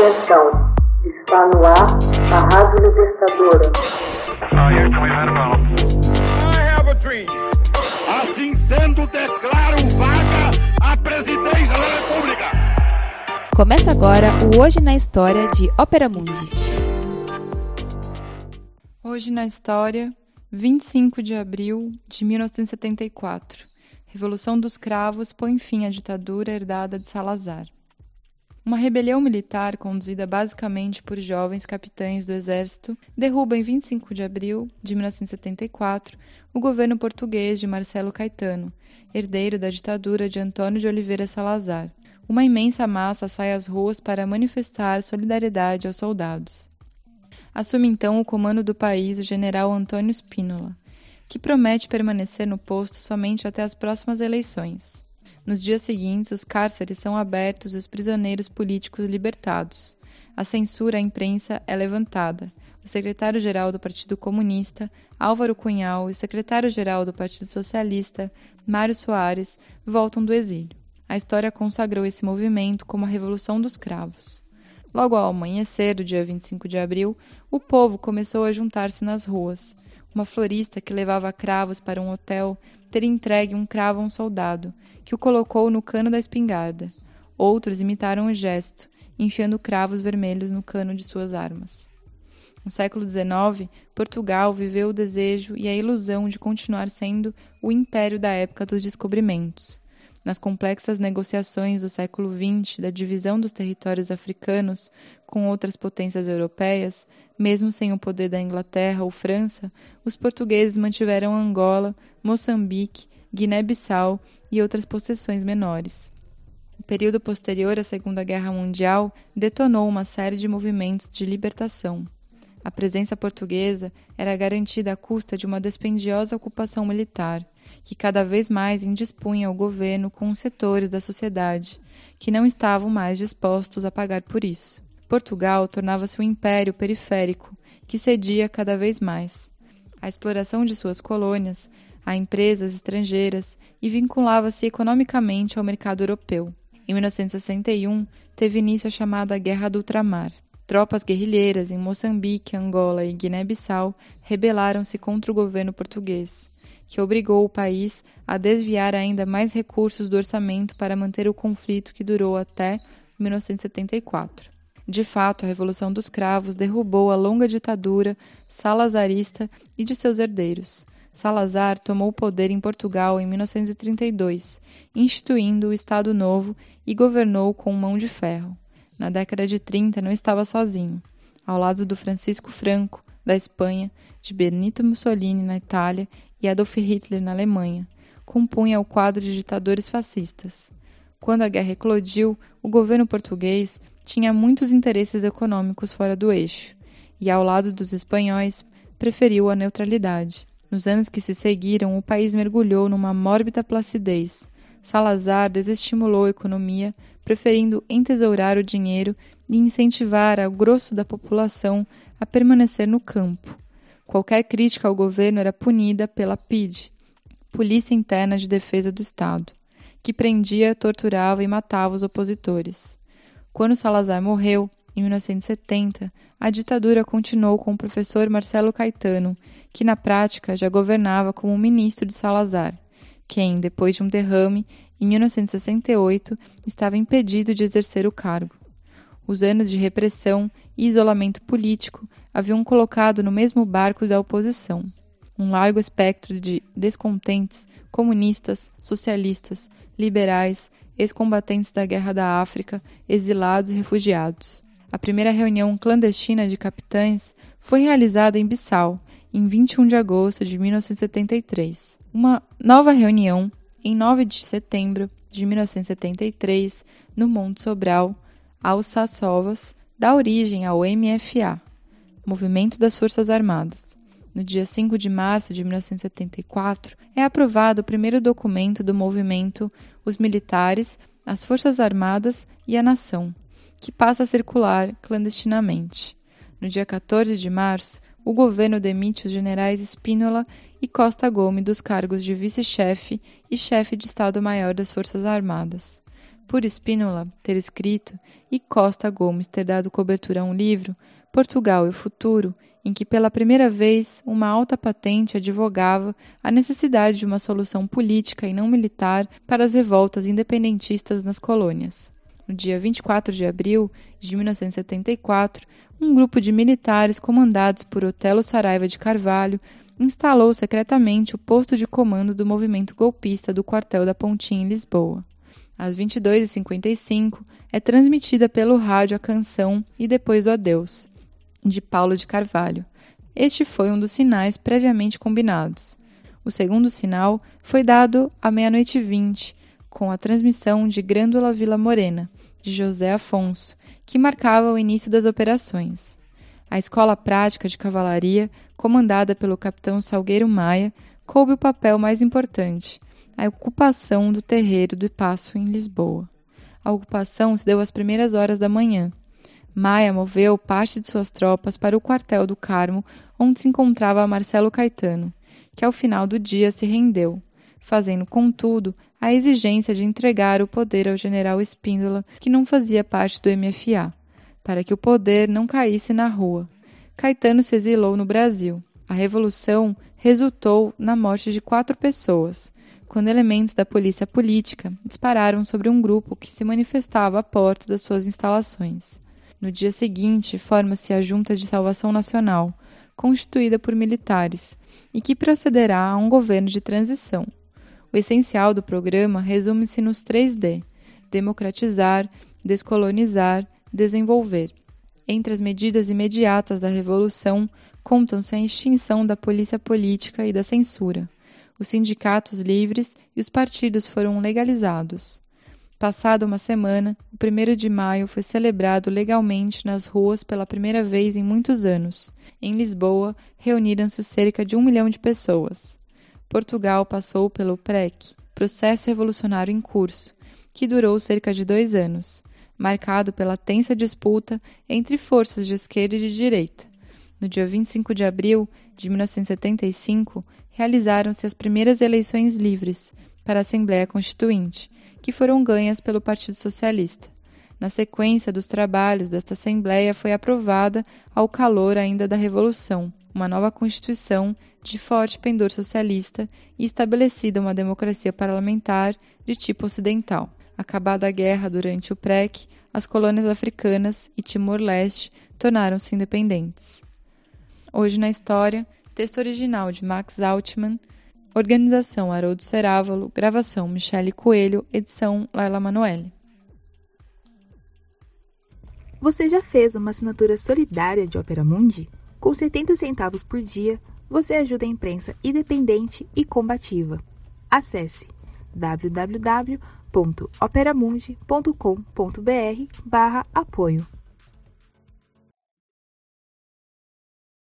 Atenção, está no ar a Rádio Libertadora. Assim sendo, declaro vaga a presidência da República. Começa agora o Hoje na História de Ópera Mundi. Hoje na História, 25 de abril de 1974. Revolução dos Cravos põe fim à ditadura herdada de Salazar. Uma rebelião militar, conduzida basicamente por jovens capitães do exército, derruba em 25 de abril de 1974 o governo português de Marcelo Caetano, herdeiro da ditadura de Antônio de Oliveira Salazar. Uma imensa massa sai às ruas para manifestar solidariedade aos soldados. Assume então o comando do país o general Antônio Spínola, que promete permanecer no posto somente até as próximas eleições. Nos dias seguintes, os cárceres são abertos e os prisioneiros políticos libertados. A censura à imprensa é levantada. O secretário-geral do Partido Comunista, Álvaro Cunhal, e o secretário-geral do Partido Socialista, Mário Soares, voltam do exílio. A história consagrou esse movimento como a Revolução dos Cravos. Logo ao amanhecer do dia 25 de abril, o povo começou a juntar-se nas ruas. Uma florista que levava cravos para um hotel ter entregue um cravo a um soldado, que o colocou no cano da espingarda. Outros imitaram o gesto, enfiando cravos vermelhos no cano de suas armas. No século XIX, Portugal viveu o desejo e a ilusão de continuar sendo o império da época dos descobrimentos. Nas complexas negociações do século XX da divisão dos territórios africanos com outras potências europeias, mesmo sem o poder da Inglaterra ou França, os portugueses mantiveram Angola, Moçambique, Guiné-Bissau e outras possessões menores. O período posterior à Segunda Guerra Mundial detonou uma série de movimentos de libertação. A presença portuguesa era garantida à custa de uma dispendiosa ocupação militar, que cada vez mais indispunha o governo com os setores da sociedade, que não estavam mais dispostos a pagar por isso. Portugal tornava-se um império periférico, que cedia cada vez mais. A exploração de suas colônias a empresas estrangeiras e vinculava-se economicamente ao mercado europeu. Em 1961, teve início a chamada Guerra do Ultramar. Tropas guerrilheiras em Moçambique, Angola e Guiné-Bissau rebelaram-se contra o governo português, que obrigou o país a desviar ainda mais recursos do orçamento para manter o conflito que durou até 1974. De fato, a Revolução dos Cravos derrubou a longa ditadura salazarista e de seus herdeiros. Salazar tomou o poder em Portugal em 1932, instituindo o Estado Novo e governou com mão de ferro. Na década de 30 não estava sozinho. Ao lado do Francisco Franco, da Espanha, de Benito Mussolini na Itália e Adolf Hitler na Alemanha, compunha o quadro de ditadores fascistas. Quando a guerra eclodiu, o governo português tinha muitos interesses econômicos fora do eixo, e ao lado dos espanhóis preferiu a neutralidade. Nos anos que se seguiram, o país mergulhou numa mórbida placidez. Salazar desestimulou a economia, preferindo entesourar o dinheiro e incentivar o grosso da população a permanecer no campo. Qualquer crítica ao governo era punida pela PIDE, Polícia Interna de Defesa do Estado, que prendia, torturava e matava os opositores. Quando Salazar morreu, em 1970, a ditadura continuou com o professor Marcelo Caetano, que na prática já governava como ministro de Salazar, quem, depois de um derrame, em 1968, estava impedido de exercer o cargo. Os anos de repressão e isolamento político haviam colocado no mesmo barco da oposição um largo espectro de descontentes, comunistas, socialistas, liberais, ex-combatentes da Guerra da África, exilados e refugiados. A primeira reunião clandestina de capitães foi realizada em Bissau, em 21 de agosto de 1973. Uma nova reunião, em 9 de setembro de 1973, no Monte Sobral, aos Sassovas, dá origem ao MFA, Movimento das Forças Armadas. No dia 5 de março de 1974, é aprovado o primeiro documento do movimento Os Militares, as Forças Armadas e a Nação, que passa a circular clandestinamente. No dia 14 de março, o governo demite os generais Spínola e Costa Gomes dos cargos de vice-chefe e chefe de Estado-Maior das Forças Armadas. por Spínola ter escrito e Costa Gomes ter dado cobertura a um livro, Portugal e o Futuro, em que pela primeira vez uma alta patente advogava a necessidade de uma solução política e não militar para as revoltas independentistas nas colônias. No dia 24 de abril de 1974, um grupo de militares comandados por Otelo Saraiva de Carvalho instalou secretamente o posto de comando do movimento golpista do quartel da Pontinha em Lisboa. Às 22h55, é transmitida pelo rádio a canção E Depois o Adeus, de Paulo de Carvalho. Este foi um dos sinais previamente combinados. O segundo sinal foi dado à meia-noite vinte, com a transmissão de Grândola Vila Morena, de José Afonso, que marcava o início das operações. A escola prática de cavalaria, comandada pelo capitão Salgueiro Maia, coube o papel mais importante, a ocupação do terreiro do Passo em Lisboa. A ocupação se deu às primeiras horas da manhã. Maia moveu parte de suas tropas para o quartel do Carmo, onde se encontrava Marcelo Caetano, que ao final do dia se rendeu, fazendo, contudo, a exigência de entregar o poder ao general Espíndola, que não fazia parte do MFA para que o poder não caísse na rua. Caetano se exilou no Brasil. A revolução resultou na morte de quatro pessoas, quando elementos da polícia política dispararam sobre um grupo que se manifestava à porta das suas instalações. No dia seguinte, forma-se a Junta de Salvação Nacional, constituída por militares, e que procederá a um governo de transição. O essencial do programa resume-se nos três D: democratizar, descolonizar desenvolver. Entre as medidas imediatas da Revolução contam-se a extinção da polícia política e da censura. Os sindicatos livres e os partidos foram legalizados. Passada uma semana, o 1 de maio foi celebrado legalmente nas ruas pela primeira vez em muitos anos. Em Lisboa, reuniram-se cerca de um milhão de pessoas. Portugal passou pelo PREC, Processo Revolucionário em Curso, que durou cerca de dois anos marcado pela tensa disputa entre forças de esquerda e de direita. No dia 25 de abril de 1975, realizaram-se as primeiras eleições livres para a Assembleia Constituinte, que foram ganhas pelo Partido Socialista. Na sequência dos trabalhos desta Assembleia foi aprovada, ao calor ainda da Revolução, uma nova Constituição de forte pendor socialista e estabelecida uma democracia parlamentar de tipo ocidental. Acabada a guerra durante o PREC, as colônias africanas e Timor-Leste tornaram-se independentes. Hoje na História, texto original de Max Altman, organização Haroldo Cerávalo, gravação Michele Coelho, edição Laila Manoeli. Você já fez uma assinatura solidária de Opera Mundi? Com 70 centavos por dia, você ajuda a imprensa independente e combativa. Acesse www.operamundi.com.br barra apoio.